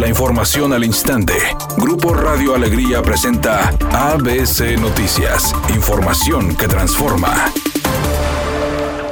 La información al instante. Grupo Radio Alegría presenta ABC Noticias. Información que transforma.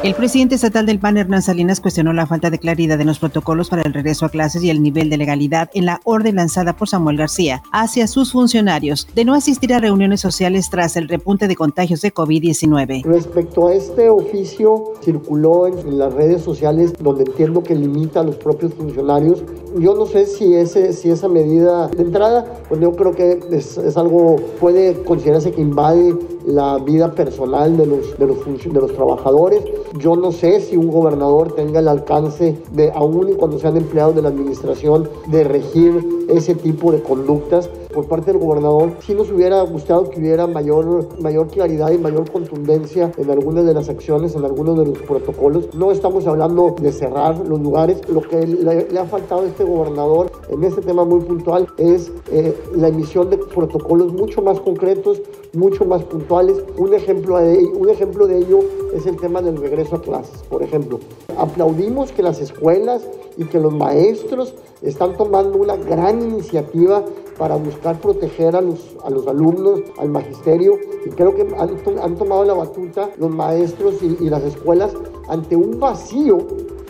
El presidente estatal del PAN, Hernán Salinas, cuestionó la falta de claridad en los protocolos para el regreso a clases y el nivel de legalidad en la orden lanzada por Samuel García hacia sus funcionarios de no asistir a reuniones sociales tras el repunte de contagios de COVID-19. Respecto a este oficio, circuló en las redes sociales donde entiendo que limita a los propios funcionarios. Yo no sé si, ese, si esa medida de entrada, pues yo creo que es, es algo, puede considerarse que invade la vida personal de los, de los, de los trabajadores. Yo no sé si un gobernador tenga el alcance de, aún cuando sean empleados de la administración, de regir ese tipo de conductas por parte del gobernador. Sí nos hubiera gustado que hubiera mayor, mayor claridad y mayor contundencia en algunas de las acciones, en algunos de los protocolos. No estamos hablando de cerrar los lugares. Lo que le, ha faltado a este gobernador en este tema muy puntual es eh, la emisión de protocolos mucho más concretos, mucho más puntuales. Un ejemplo, de, un ejemplo de ello es el tema del regreso a clases, por ejemplo. Aplaudimos que las escuelas y que los maestros están tomando una gran iniciativa para buscar proteger a los, a los alumnos, al magisterio, y creo que han, tomado la batuta los maestros y las escuelas ante un vacío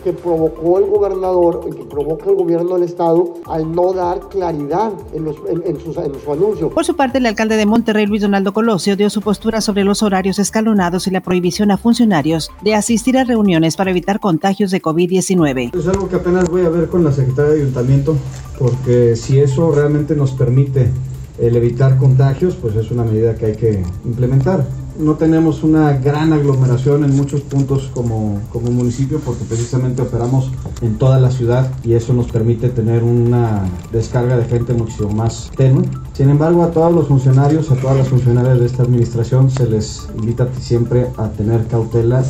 que provocó el gobernador, que provoca el gobierno del estado al no dar claridad en, los, en, sus, en su anuncio. Por su parte, el alcalde de Monterrey, Luis Donaldo Colosio, dio su postura sobre los horarios escalonados y la prohibición a funcionarios de asistir a reuniones para evitar contagios de COVID-19. Es algo que apenas voy a ver con la secretaria de Ayuntamiento, porque si eso realmente nos permite el evitar contagios, pues es una medida que hay que implementar no tenemos una gran aglomeración en muchos puntos como, como municipio porque precisamente operamos en toda la ciudad y eso nos permite tener una descarga de gente muchísimo más tenue. Sin embargo, a todos los funcionarios, a todas las funcionarias de esta administración se les invita siempre a tener cautela.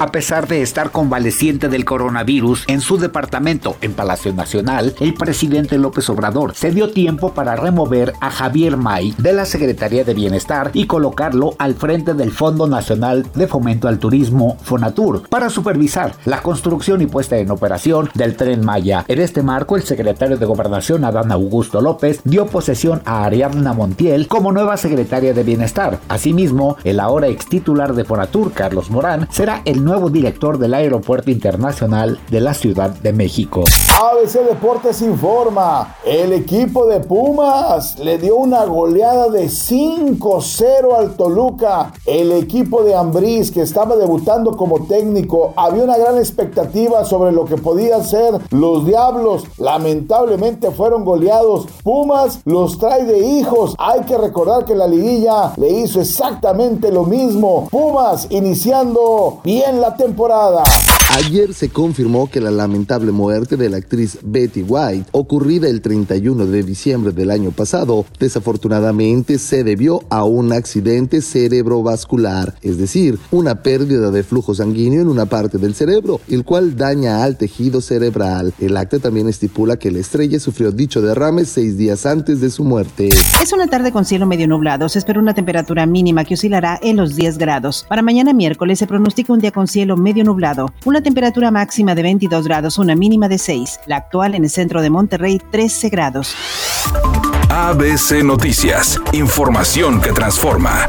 A pesar de estar convaleciente del coronavirus en su departamento en Palacio Nacional, el presidente López Obrador se dio tiempo para remover a Javier May de la Secretaría de Bienestar y colocarlo al frente del Fondo Nacional de Fomento al Turismo, FONATUR, para supervisar la construcción y puesta en operación del tren Maya. En este marco, el secretario de Gobernación, Adán Augusto López, dio posesión a Ariadna Montiel como nueva secretaria de Bienestar. Asimismo, el ahora ex titular de FONATUR, Carlos Morán, será el nuevo director del Aeropuerto Internacional de la Ciudad de México. ABC Deportes informa, el equipo de Pumas le dio una goleada de 5-0 al Toluca. El equipo de Ambriz que estaba debutando como técnico, había una gran expectativa sobre lo que podían ser los Diablos. Lamentablemente fueron goleados. Pumas los trae de hijos. Hay que recordar que la liguilla le hizo exactamente lo mismo. Pumas iniciando bien la temporada. Ayer se confirmó que la lamentable muerte de la actriz Betty White, ocurrida el 31 de diciembre del año pasado, desafortunadamente se debió a un accidente cerebrovascular, es decir, una pérdida de flujo sanguíneo en una parte del cerebro, el cual daña al tejido cerebral. El acta también estipula que la estrella sufrió dicho derrame seis días antes de su muerte. Es una tarde con cielo medio nublado. Se espera una temperatura mínima que oscilará en los 10 grados. Para mañana miércoles se pronostica un día con cielo medio nublado. Una temperatura máxima de 22 grados, una mínima de 6. La actual en el centro de Monterrey, 13 grados. ABC Noticias, información que transforma.